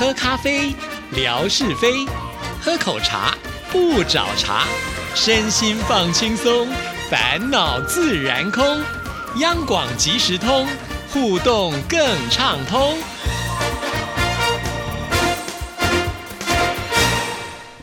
喝咖啡，聊是非；喝口茶，不找茬。身心放轻松，烦恼自然空。央广即时通，互动更畅通。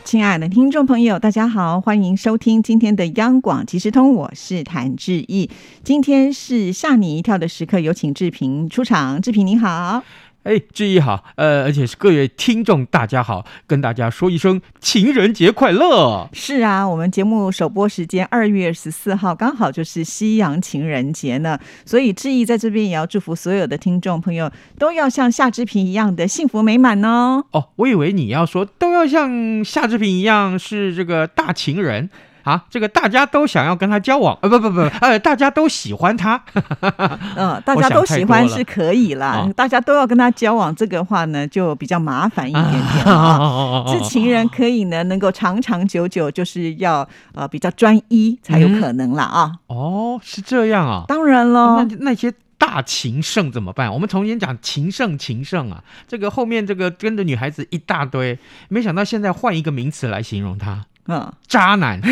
亲爱的听众朋友，大家好，欢迎收听今天的央广即时通，我是谭志毅。今天是吓你一跳的时刻，有请志平出场。志平你好。哎，志毅好，呃，而且是各位听众，大家好，跟大家说一声情人节快乐。是啊，我们节目首播时间二月十四号，刚好就是西洋情人节呢，所以志毅在这边也要祝福所有的听众朋友，都要像夏志平一样的幸福美满哦。哦，我以为你要说都要像夏志平一样是这个大情人。啊，这个大家都想要跟他交往，呃，不不不，呃，大家都喜欢他，嗯，大家都喜欢是可以啦，大家都要跟他交往，这个话呢就比较麻烦一点点啊。是情人可以呢，能够长长久久，就是要呃比较专一才有可能啦啊。哦，是这样啊，当然了，那那些大情圣怎么办？我们从前讲情圣情圣啊，这个后面这个跟着女孩子一大堆，没想到现在换一个名词来形容他。嗯，渣男，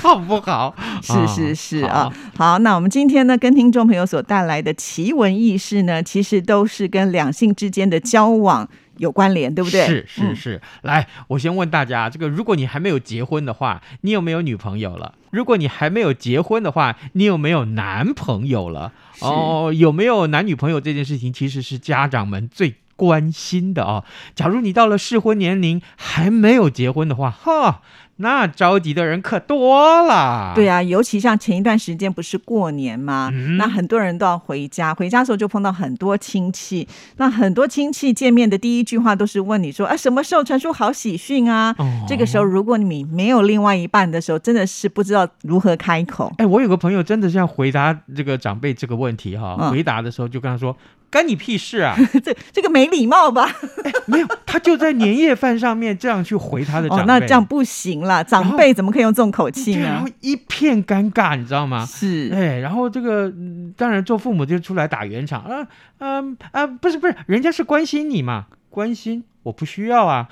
好不好？是是是啊，好。那我们今天呢，跟听众朋友所带来的奇闻异事呢，其实都是跟两性之间的交往有关联，对不对？是是是。来，我先问大家，这个如果你还没有结婚的话，你有没有女朋友了？如果你还没有结婚的话，你有没有男朋友了？哦，有没有男女朋友这件事情，其实是家长们最。关心的啊，假如你到了适婚年龄还没有结婚的话，哈，那着急的人可多了。对啊，尤其像前一段时间不是过年吗？那很多人都要回家，回家的时候就碰到很多亲戚。那很多亲戚见面的第一句话都是问你说：“啊，什么时候传出好喜讯啊？”这个时候，如果你没有另外一半的时候，真的是不知道如何开口。哎，我有个朋友真的是要回答这个长辈这个问题哈，回答的时候就跟他说。干你屁事啊！这这个没礼貌吧？没有，他就在年夜饭上面这样去回他的长辈，那这样不行了。长辈怎么可以用这种口气呢？然后一片尴尬，你知道吗？是，哎，然后这个当然做父母就出来打圆场啊，嗯啊，不是不是，人家是关心你嘛，关心。我不需要啊，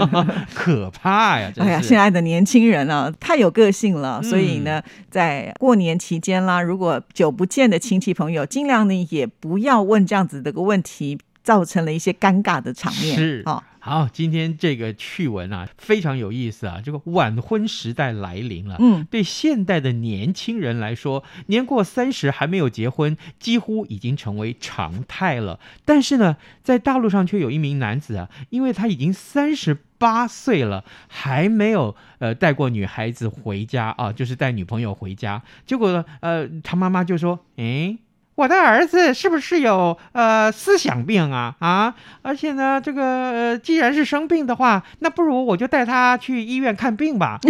可怕呀！哎呀，现在的年轻人啊，太有个性了。所以呢，在过年期间啦，如果久不见的亲戚朋友，尽量呢也不要问这样子的个问题，造成了一些尴尬的场面。是啊。好，今天这个趣闻啊，非常有意思啊。这个晚婚时代来临了，嗯，对现代的年轻人来说，年过三十还没有结婚，几乎已经成为常态了。但是呢，在大陆上却有一名男子啊，因为他已经三十八岁了，还没有呃带过女孩子回家啊，就是带女朋友回家。结果呢，呃，他妈妈就说，哎。我的儿子是不是有呃思想病啊啊？而且呢，这个既然是生病的话，那不如我就带他去医院看病吧。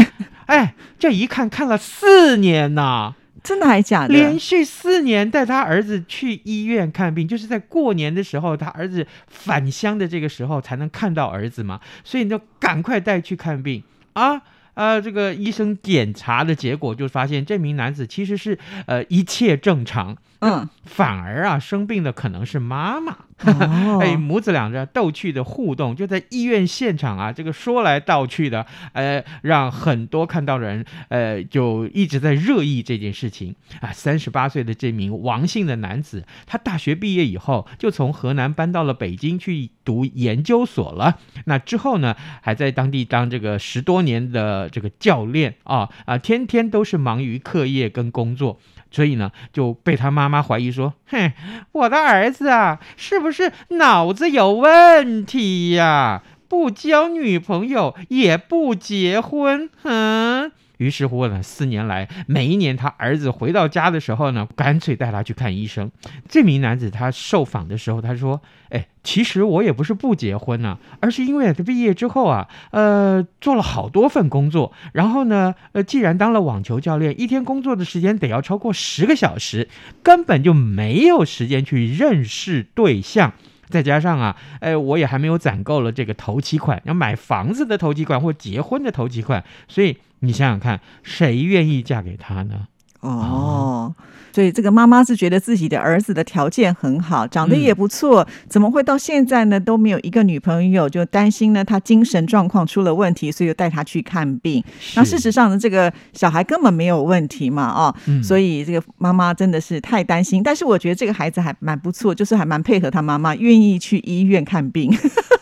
哎，这一看看了四年呐，真的还假的？连续四年带他儿子去医院看病，就是在过年的时候，他儿子返乡的这个时候才能看到儿子嘛，所以你就赶快带去看病啊。呃，这个医生检查的结果就发现，这名男子其实是呃一切正常，嗯，反而啊生病的可能是妈妈。哎，母子俩这逗趣的互动，就在医院现场啊，这个说来道去的，呃，让很多看到人，呃，就一直在热议这件事情啊。三十八岁的这名王姓的男子，他大学毕业以后，就从河南搬到了北京去读研究所了。那之后呢，还在当地当这个十多年的这个教练啊啊，天天都是忙于课业跟工作。所以呢，就被他妈妈怀疑说：“哼，我的儿子啊，是不是脑子有问题呀？不交女朋友，也不结婚，哼。”于是乎呢，四年来，每一年他儿子回到家的时候呢，干脆带他去看医生。这名男子他受访的时候，他说：“哎，其实我也不是不结婚呢，而是因为他毕业之后啊，呃，做了好多份工作，然后呢，呃，既然当了网球教练，一天工作的时间得要超过十个小时，根本就没有时间去认识对象。再加上啊，哎，我也还没有攒够了这个头期款，要买房子的头期款或结婚的头期款，所以。”你想想看，谁愿意嫁给他呢？哦。所以这个妈妈是觉得自己的儿子的条件很好，长得也不错，怎么会到现在呢都没有一个女朋友？就担心呢他精神状况出了问题，所以就带他去看病。那事实上呢，这个小孩根本没有问题嘛，哦，所以这个妈妈真的是太担心。但是我觉得这个孩子还蛮不错，就是还蛮配合他妈妈，愿意去医院看病。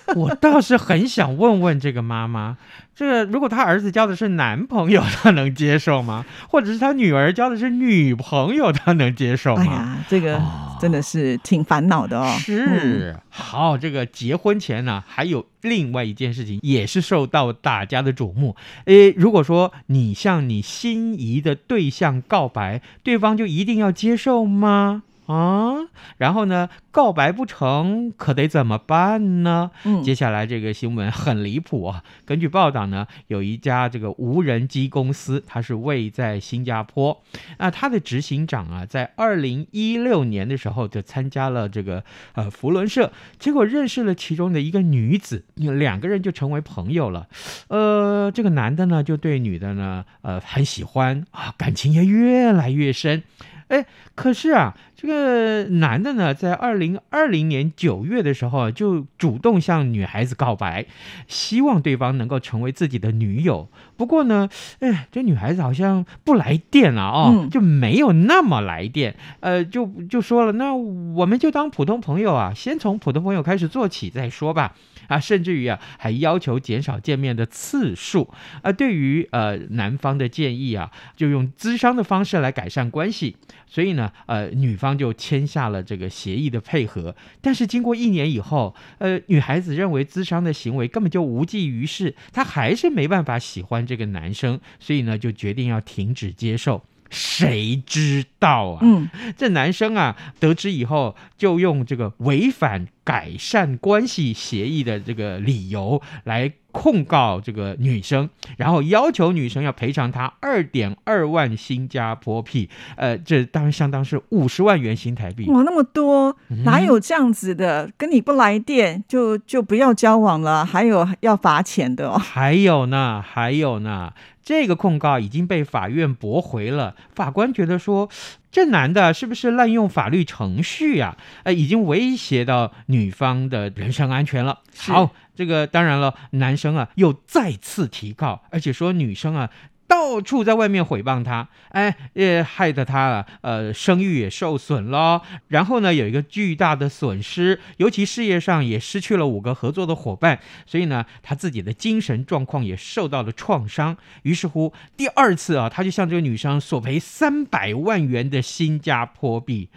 我倒是很想问问这个妈妈。这个如果她儿子交的是男朋友，她能接受吗？或者是她女儿交的是女朋友，她能接受吗？哎呀，这个真的是挺烦恼的哦。是，好，这个结婚前呢，还有另外一件事情也是受到大家的瞩目。诶，如果说你向你心仪的对象告白，对方就一定要接受吗？啊，然后呢？告白不成，可得怎么办呢？嗯，接下来这个新闻很离谱啊。根据报道呢，有一家这个无人机公司，它是位在新加坡。那它的执行长啊，在二零一六年的时候就参加了这个呃福伦社，结果认识了其中的一个女子，两个人就成为朋友了。呃，这个男的呢，就对女的呢，呃，很喜欢啊，感情也越来越深。哎，可是啊，这个男的呢，在二零二零年九月的时候，就主动向女孩子告白，希望对方能够成为自己的女友。不过呢，哎，这女孩子好像不来电了哦，就没有那么来电。呃，就就说了，那我们就当普通朋友啊，先从普通朋友开始做起再说吧。啊，甚至于啊，还要求减少见面的次数。啊，对于呃男方的建议啊，就用咨商的方式来改善关系。所以呢，呃，女方就签下了这个协议的配合。但是经过一年以后，呃，女孩子认为咨商的行为根本就无济于事，她还是没办法喜欢这个男生，所以呢，就决定要停止接受。谁知道啊？嗯，这男生啊，得知以后就用这个违反改善关系协议的这个理由来控告这个女生，然后要求女生要赔偿他二点二万新加坡币，呃，这当然相当是五十万元新台币。哇，那么多，哪有这样子的？跟你不来电就就不要交往了，还有要罚钱的哦。还有呢，还有呢。这个控告已经被法院驳回了。法官觉得说，这男的是不是滥用法律程序呀？呃，已经威胁到女方的人身安全了。好，这个当然了，男生啊又再次提告，而且说女生啊。到处在外面诽谤他，哎，也害得他啊，呃，声誉也受损了。然后呢，有一个巨大的损失，尤其事业上也失去了五个合作的伙伴，所以呢，他自己的精神状况也受到了创伤。于是乎，第二次啊，他就向这个女生索赔三百万元的新加坡币。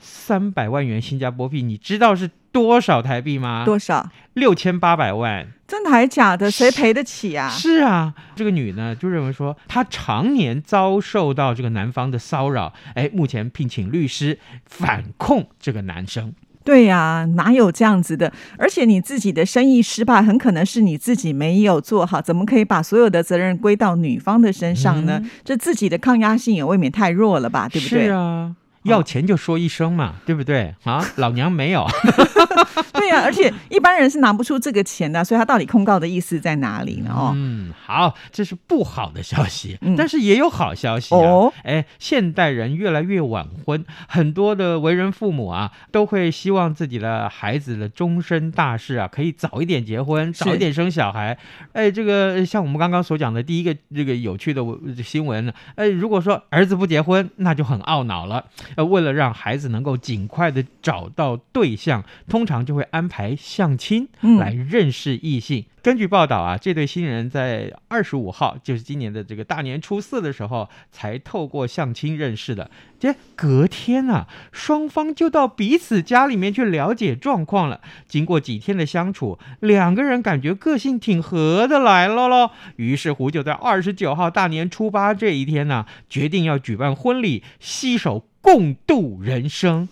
三百万元新加坡币，你知道是多少台币吗？多少？六千八百万。真的还是假的？谁赔得起啊？是啊，这个女呢就认为说，她常年遭受到这个男方的骚扰，哎，目前聘请律师反控这个男生。对呀，哪有这样子的？而且你自己的生意失败，很可能是你自己没有做好，怎么可以把所有的责任归到女方的身上呢？这自己的抗压性也未免太弱了吧？对不对？是啊。要钱就说一声嘛，对不对啊？老娘没有。而且一般人是拿不出这个钱的，所以他到底控告的意思在哪里呢？哦，嗯，好，这是不好的消息，但是也有好消息啊。哎，现代人越来越晚婚，很多的为人父母啊，都会希望自己的孩子的终身大事啊，可以早一点结婚，早一点生小孩。哎，这个像我们刚刚所讲的第一个这个有趣的新闻呢，哎，如果说儿子不结婚，那就很懊恼了。呃，为了让孩子能够尽快的找到对象，通常就会安排相亲来认识异性。根据报道啊，这对新人在二十五号，就是今年的这个大年初四的时候，才透过相亲认识的。这隔天啊，双方就到彼此家里面去了解状况了。经过几天的相处，两个人感觉个性挺合得来了喽。于是乎，就在二十九号大年初八这一天呢，决定要举办婚礼，携手共度人生。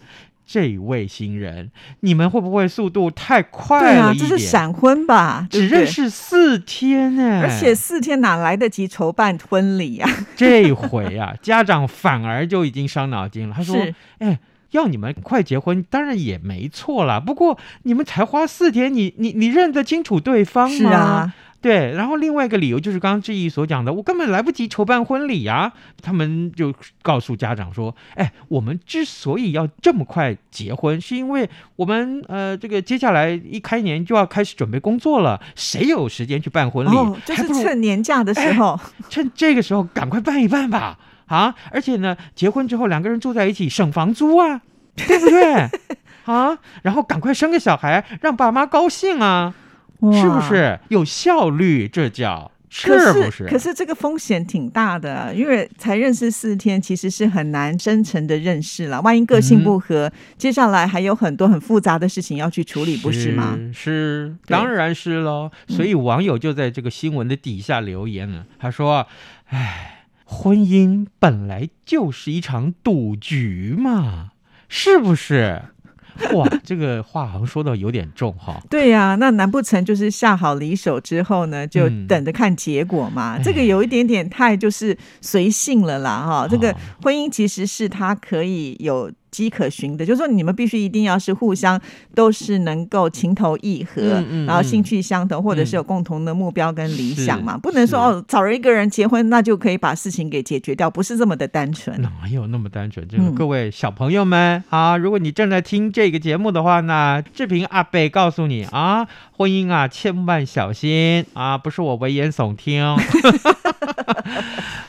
这位新人，你们会不会速度太快了一点？这是闪婚吧？只认识四天呢，而且四天哪来得及筹办婚礼啊？这回啊，家长反而就已经伤脑筋了。他说：“哎，要你们快结婚，当然也没错啦。不过你们才花四天，你你你认得清楚对方吗？是啊，对。然后另外一个理由就是刚刚志毅所讲的，我根本来不及筹办婚礼呀。他们就告诉家长说：“哎，我们之所以要这么快结婚，是因为我们呃这个接下来一开年就要开始准备工作了，谁有时间去办婚礼？哦，就是趁年假的时候，趁这个时候赶快办一办吧。”啊，而且呢，结婚之后两个人住在一起省房租啊，对不对？啊，然后赶快生个小孩，让爸妈高兴啊，是不是有效率？这叫是不是？可是这个风险挺大的，因为才认识四天，其实是很难真诚的认识了。万一个性不合，接下来还有很多很复杂的事情要去处理，不是吗？是，当然是喽。所以网友就在这个新闻的底下留言了，他说：“哎。”婚姻本来就是一场赌局嘛，是不是？哇，这个话好像说的有点重哈。对呀，那难不成就是下好离手之后呢，就等着看结果嘛？这个有一点点太就是随性了啦哈。这个婚姻其实是他可以有。机可循的，就是说你们必须一定要是互相都是能够情投意合，然后兴趣相同，或者是有共同的目标跟理想嘛，不能说哦找了一个人结婚，那就可以把事情给解决掉，不是这么的单纯。哪有那么单纯？这个各位小朋友们啊，如果你正在听这个节目的话呢，志平阿贝告诉你啊，婚姻啊千万小心啊，不是我危言耸听。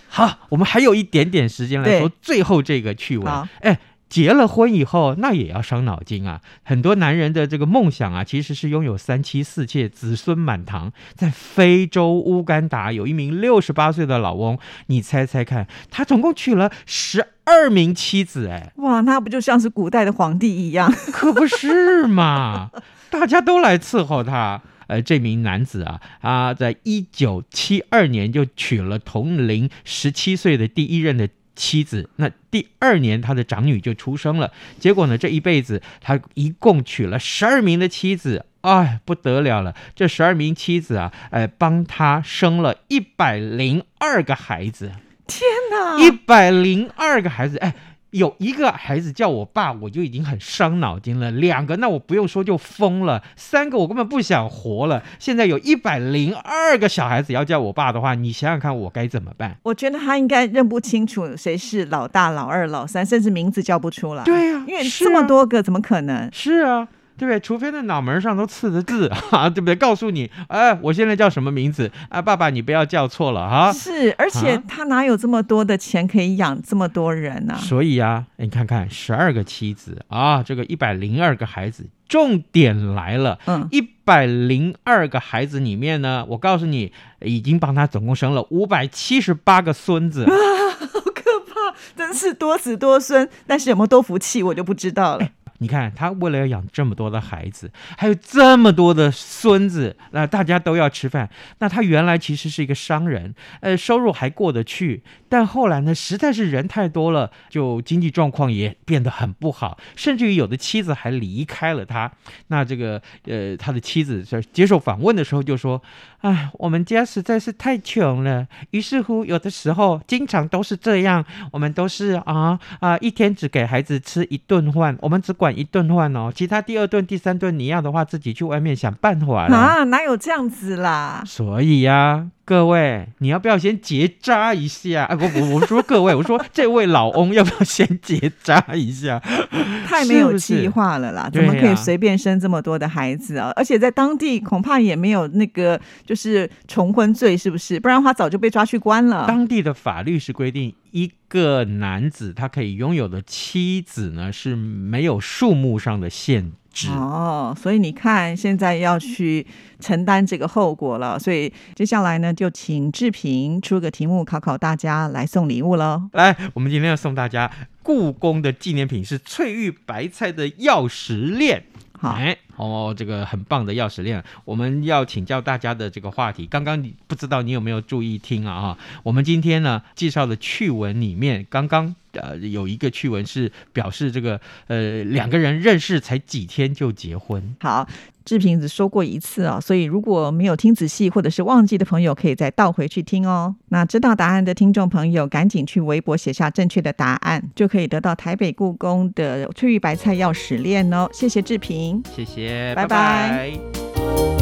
好，我们还有一点点时间来说最后这个趣闻，哎。结了婚以后，那也要伤脑筋啊！很多男人的这个梦想啊，其实是拥有三妻四妾、子孙满堂。在非洲乌干达，有一名六十八岁的老翁，你猜猜看，他总共娶了十二名妻子，哎，哇，那不就像是古代的皇帝一样？可不是嘛！大家都来伺候他。呃，这名男子啊，他，在一九七二年就娶了同龄十七岁的第一任的。妻子，那第二年他的长女就出生了。结果呢，这一辈子他一共娶了十二名的妻子，哎，不得了了！这十二名妻子啊，哎，帮他生了一百零二个孩子。天哪，一百零二个孩子，哎。有一个孩子叫我爸，我就已经很伤脑筋了。两个，那我不用说就疯了。三个，我根本不想活了。现在有一百零二个小孩子要叫我爸的话，你想想看，我该怎么办？我觉得他应该认不清楚谁是老大、老二、老三，甚至名字叫不出来。对呀，因为这么多个，怎么可能？是啊。对不对？除非那脑门上都刺着字啊，对不对？告诉你，哎，我现在叫什么名字啊？爸爸，你不要叫错了哈。是，而且他哪有这么多的钱可以养这么多人呢？所以啊，你看看，十二个妻子啊，这个一百零二个孩子，重点来了。嗯，一百零二个孩子里面呢，我告诉你，已经帮他总共生了五百七十八个孙子。好可怕，真是多子多孙。但是有没有多福气，我就不知道了。你看，他为了要养这么多的孩子，还有这么多的孙子，那大家都要吃饭。那他原来其实是一个商人，呃，收入还过得去。但后来呢，实在是人太多了，就经济状况也变得很不好，甚至于有的妻子还离开了他。那这个，呃，他的妻子在接受访问的时候就说：“哎，我们家实在是太穷了。于是乎，有的时候经常都是这样，我们都是啊啊，一天只给孩子吃一顿饭，我们只管。”一顿饭哦，其他第二顿、第三顿你要的话，自己去外面想办法啊，哪有这样子啦？所以呀。各位，你要不要先结扎一下？哎，我我我说各位，我说这位老翁要不要先结扎一下？太没有计划了啦！怎么可以随便生这么多的孩子啊？而且在当地恐怕也没有那个就是重婚罪，是不是？不然的话早就被抓去关了。当地的法律是规定，一个男子他可以拥有的妻子呢是没有数目上的限。哦，所以你看，现在要去承担这个后果了。所以接下来呢，就请志平出个题目考考大家，来送礼物喽。来，我们今天要送大家故宫的纪念品是翠玉白菜的钥匙链。好，哦，这个很棒的钥匙链。我们要请教大家的这个话题，刚刚你不知道你有没有注意听啊？哈，我们今天呢介绍的趣闻里面，刚刚呃有一个趣闻是表示这个呃两个人认识才几天就结婚。好。志平只说过一次啊，所以如果没有听仔细或者是忘记的朋友，可以再倒回去听哦。那知道答案的听众朋友，赶紧去微博写下正确的答案，就可以得到台北故宫的翠玉白菜钥匙链哦。谢谢志平，谢谢，拜拜。